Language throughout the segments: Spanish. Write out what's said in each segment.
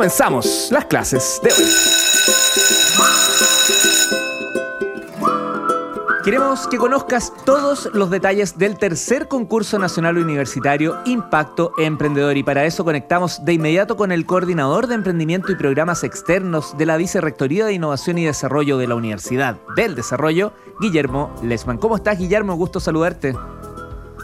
comenzamos las clases de hoy. Queremos que conozcas todos los detalles del tercer concurso nacional universitario Impacto Emprendedor y para eso conectamos de inmediato con el coordinador de emprendimiento y programas externos de la Vicerrectoría de Innovación y Desarrollo de la Universidad del Desarrollo, Guillermo Lesman. ¿Cómo estás, Guillermo? Gusto saludarte.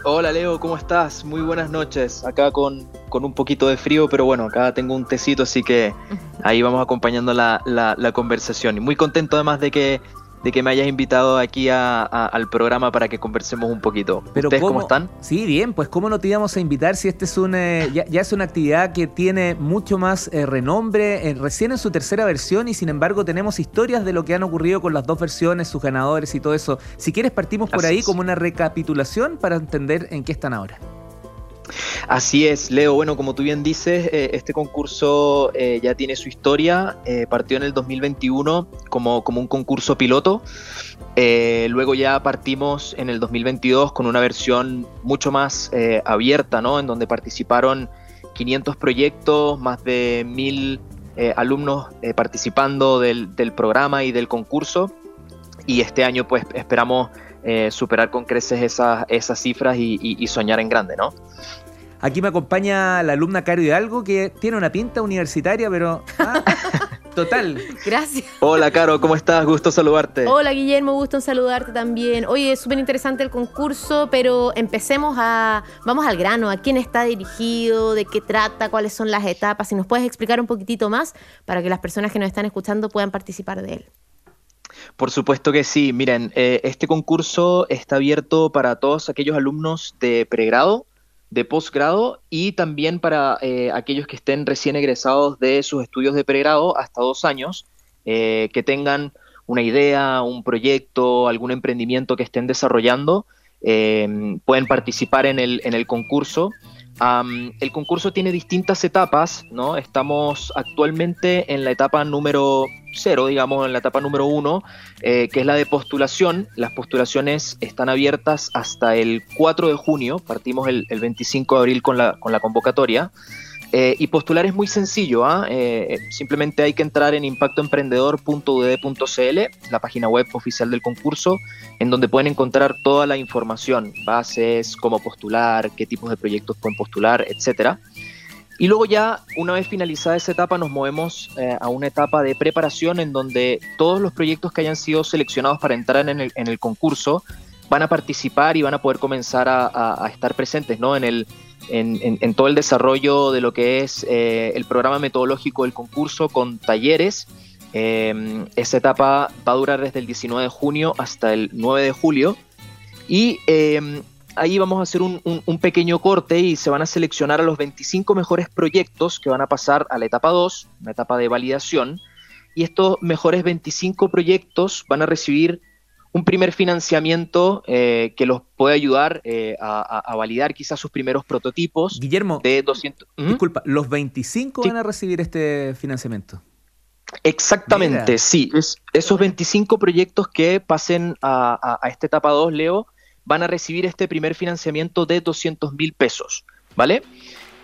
Hola Leo, ¿cómo estás? Muy buenas noches. Acá con, con, un poquito de frío, pero bueno, acá tengo un tecito, así que ahí vamos acompañando la, la, la conversación. Y muy contento además de que de que me hayas invitado aquí al programa para que conversemos un poquito. Pero ¿Ustedes cómo, están? Sí, bien, pues cómo no te íbamos a invitar si este es un, eh, ya, es una actividad que tiene mucho más eh, renombre, eh, recién en su tercera versión y sin embargo tenemos historias de lo que han ocurrido con las dos versiones, sus ganadores y todo eso. Si quieres partimos por ahí como una recapitulación para entender en qué están ahora. Así es, Leo. Bueno, como tú bien dices, eh, este concurso eh, ya tiene su historia. Eh, partió en el 2021 como, como un concurso piloto. luego ya partimos en el 2022 con una versión mucho más abierta, ¿no? En donde participaron 500 proyectos, más de 1000 alumnos participando del, programa y del concurso. Y este año, pues, esperamos superar con creces esas, esas cifras y, y soñar en grande, ¿no? Aquí me acompaña la alumna Caro Hidalgo, que tiene una pinta universitaria, pero ah, total. Gracias. Hola, Caro, ¿cómo estás? Gusto saludarte. Hola, Guillermo, gusto en saludarte también. Oye, es súper interesante el concurso, pero empecemos a. Vamos al grano. ¿A quién está dirigido? ¿De qué trata? ¿Cuáles son las etapas? Si nos puedes explicar un poquitito más para que las personas que nos están escuchando puedan participar de él. Por supuesto que sí. Miren, eh, este concurso está abierto para todos aquellos alumnos de pregrado de posgrado y también para eh, aquellos que estén recién egresados de sus estudios de pregrado hasta dos años, eh, que tengan una idea, un proyecto, algún emprendimiento que estén desarrollando, pueden participar en el concurso el concurso tiene distintas etapas, ¿no? Estamos actualmente en la etapa número cero, digamos, en la etapa número uno, eh, que es la de postulación. Las postulaciones están abiertas hasta el 4 de junio, partimos el, 25 de abril con la, con la convocatoria. Eh, y postular es muy sencillo, ¿ah? eh, simplemente hay que entrar en impactoemprendedor.ud.cl, la página web oficial del concurso, en donde pueden encontrar toda la información, bases, cómo postular, qué tipos de proyectos pueden postular, etc. Y luego ya, una vez finalizada esa etapa, nos movemos eh, a una etapa de preparación en donde todos los proyectos que hayan sido seleccionados para entrar en el, concurso van a participar y van a poder comenzar a, estar presentes ¿no? en el en, todo el desarrollo de lo que es eh, el programa metodológico del concurso con talleres. Eh, esa etapa va a durar desde el 19 de junio hasta el 9 de julio. Y eh, ahí vamos a hacer un, un, pequeño corte y se van a seleccionar a los 25 mejores proyectos que van a pasar a la etapa 2, una etapa de validación. Y estos mejores 25 proyectos van a recibir un primer financiamiento eh, que los puede ayudar eh, a, validar quizás sus primeros prototipos. Guillermo, de 200. ¿Mm? Disculpa, ¿los 25 van a recibir este financiamiento? Exactamente, sí. esos 25 proyectos que pasen a, esta etapa 2, Leo, van a recibir este primer financiamiento de 200 mil pesos, ¿vale?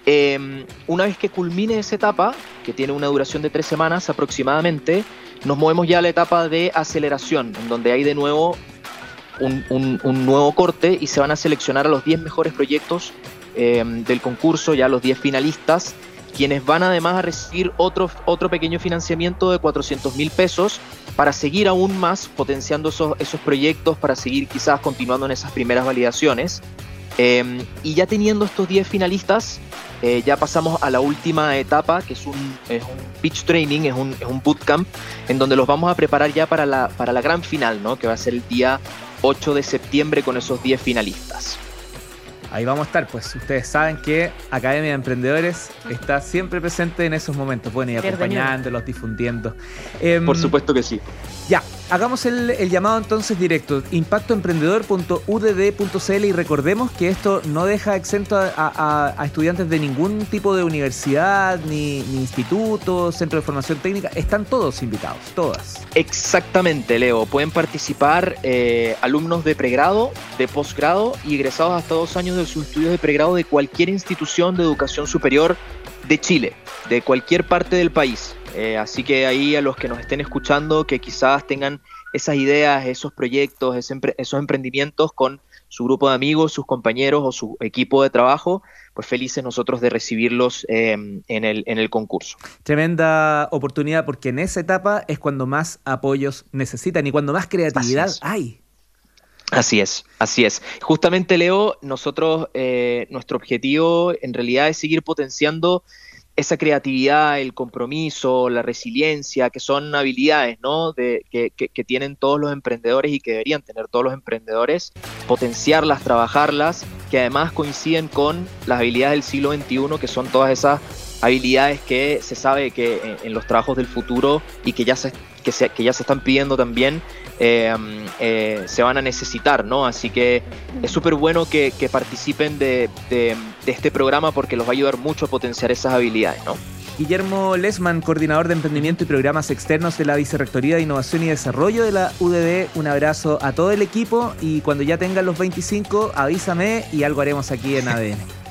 Em, una vez que culmine esa etapa, que tiene una duración de tres semanas aproximadamente, nos movemos ya a la etapa de aceleración, en donde hay de nuevo un, nuevo corte y se van a seleccionar a los 10 mejores proyectos em, del concurso, ya los 10 finalistas, quienes van además a recibir otro, otro pequeño financiamiento de 400 mil pesos para seguir aún más potenciando esos, esos proyectos, para seguir quizás continuando en esas primeras validaciones. Em, y ya teniendo estos 10 finalistas, eh, ya pasamos a la última etapa, que es un, es un pitch training, es un, es un, bootcamp, en donde los vamos a preparar ya para la, para la gran final, ¿no? que va a ser el día 8 de septiembre con esos 10 finalistas. Ahí vamos a estar, pues ustedes saben que Academia de Emprendedores está siempre presente en esos momentos, bueno, y acompañándolos, difundiendo. Em, Por supuesto que sí. Ya, hagamos el, llamado entonces directo, impactoemprendedor.udd.cl y recordemos que esto no deja exento a, estudiantes de ningún tipo de universidad, ni, instituto, centro de formación técnica, están todos invitados, todas. Exactamente, Leo, pueden participar eh, alumnos de pregrado, de posgrado y egresados hasta dos años de sus estudios de pregrado de cualquier institución de educación superior de Chile. de cualquier parte del país. Eh, así que ahí a los que nos estén escuchando, que quizás tengan esas ideas, esos proyectos, esos emprendimientos con su grupo de amigos, sus compañeros o su equipo de trabajo, pues felices nosotros de recibirlos em, en, el, en el concurso. Tremenda oportunidad porque en esa etapa es cuando más apoyos necesitan y cuando más creatividad hay. Así es, así es. Justamente, Leo, nosotros, eh, nuestro objetivo en realidad es seguir potenciando esa creatividad, el compromiso, la resiliencia, que son habilidades ¿no? de, que, que, tienen todos los emprendedores y que deberían tener todos los emprendedores, potenciarlas, trabajarlas, que además coinciden con las habilidades del siglo XXI, que son todas esas habilidades que se sabe que en, los trabajos del futuro y que ya se, que ya se están pidiendo también eh, eh, se van a necesitar, ¿no? Así que es súper bueno que, participen de, este programa porque los va a ayudar mucho a potenciar esas habilidades, ¿no? Guillermo Lesman, coordinador de emprendimiento y programas externos de la Vicerrectoría de Innovación y Desarrollo de la UDD. Un abrazo a todo el equipo y cuando ya tengan los 25, avísame y algo haremos aquí en ADN.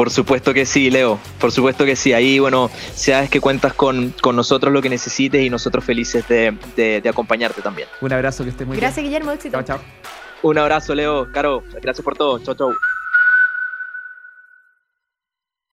Por supuesto que sí, Leo. Por supuesto que sí. Ahí, bueno, sabes que cuentas con, nosotros lo que necesites y nosotros felices de, acompañarte también. Un abrazo, que estés muy bien. Gracias, Guillermo. Éxito. Chao, chao. Un abrazo, Leo. Caro, gracias por todo. Chao, chao.